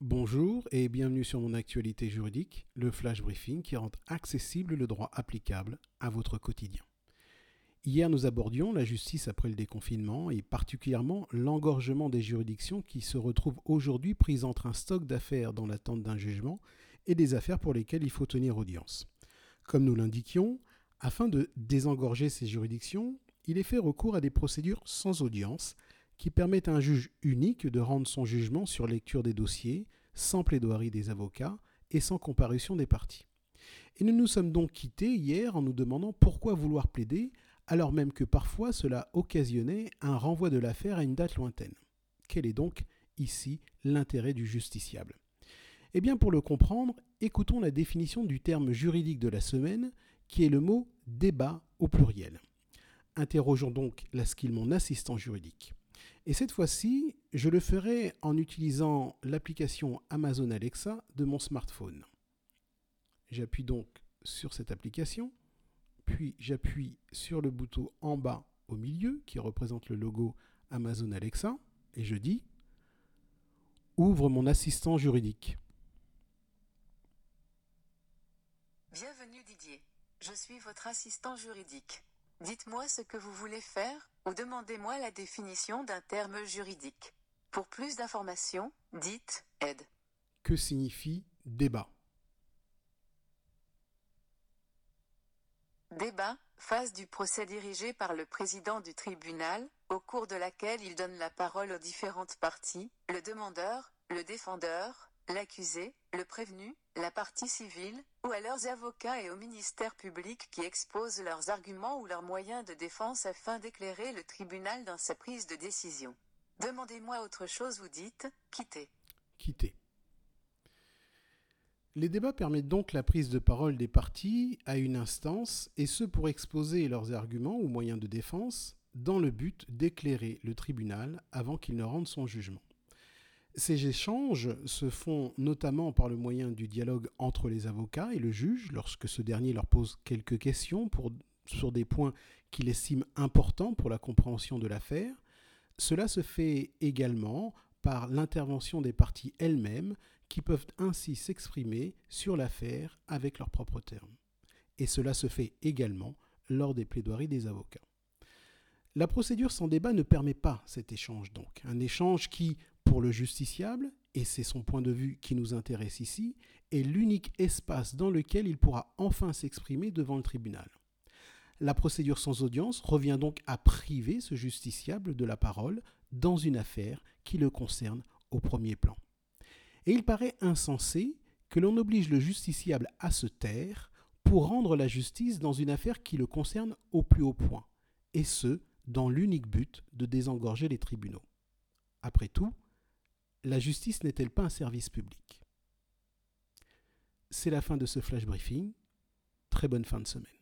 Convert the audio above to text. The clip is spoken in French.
Bonjour et bienvenue sur mon actualité juridique, le flash briefing qui rend accessible le droit applicable à votre quotidien. Hier, nous abordions la justice après le déconfinement et particulièrement l'engorgement des juridictions qui se retrouvent aujourd'hui prises entre un stock d'affaires dans l'attente d'un jugement et des affaires pour lesquelles il faut tenir audience. Comme nous l'indiquions, afin de désengorger ces juridictions, il est fait recours à des procédures sans audience qui permettent à un juge unique de rendre son jugement sur lecture des dossiers, sans plaidoirie des avocats et sans comparution des parties. Et nous nous sommes donc quittés hier en nous demandant pourquoi vouloir plaider alors même que parfois cela occasionnait un renvoi de l'affaire à une date lointaine. Quel est donc ici l'intérêt du justiciable? Eh bien pour le comprendre, écoutons la définition du terme juridique de la semaine qui est le mot débat au pluriel. Interrogeons donc la skill mon assistant juridique. Et cette fois-ci, je le ferai en utilisant l'application Amazon Alexa de mon smartphone. J'appuie donc sur cette application, puis j'appuie sur le bouton en bas au milieu qui représente le logo Amazon Alexa et je dis Ouvre mon assistant juridique. Bienvenue Didier. Je suis votre assistant juridique. Dites-moi ce que vous voulez faire, ou demandez-moi la définition d'un terme juridique. Pour plus d'informations, dites aide. Que signifie débat Débat, phase du procès dirigé par le président du tribunal, au cours de laquelle il donne la parole aux différentes parties, le demandeur, le défendeur, l'accusé, le prévenu, la partie civile, ou à leurs avocats et au ministère public qui exposent leurs arguments ou leurs moyens de défense afin d'éclairer le tribunal dans sa prise de décision. Demandez-moi autre chose, vous dites, quittez. Quitter. Les débats permettent donc la prise de parole des parties à une instance, et ce pour exposer leurs arguments ou moyens de défense, dans le but d'éclairer le tribunal avant qu'il ne rende son jugement. Ces échanges se font notamment par le moyen du dialogue entre les avocats et le juge lorsque ce dernier leur pose quelques questions sur des points qu'il estime importants pour la compréhension de l'affaire. Cela se fait également par l'intervention des parties elles-mêmes qui peuvent ainsi s'exprimer sur l'affaire avec leurs propres termes. Et cela se fait également lors des plaidoiries des avocats. La procédure sans débat ne permet pas cet échange donc, un échange qui, pour le justiciable, et c'est son point de vue qui nous intéresse ici, est l'unique espace dans lequel il pourra enfin s'exprimer devant le tribunal. La procédure sans audience revient donc à priver ce justiciable de la parole dans une affaire qui le concerne au premier plan. Et il paraît insensé que l'on oblige le justiciable à se taire pour rendre la justice dans une affaire qui le concerne au plus haut point, et ce, dans l'unique but de désengorger les tribunaux. Après tout, la justice n'est-elle pas un service public? C'est la fin de ce flash briefing. Très bonne fin de semaine.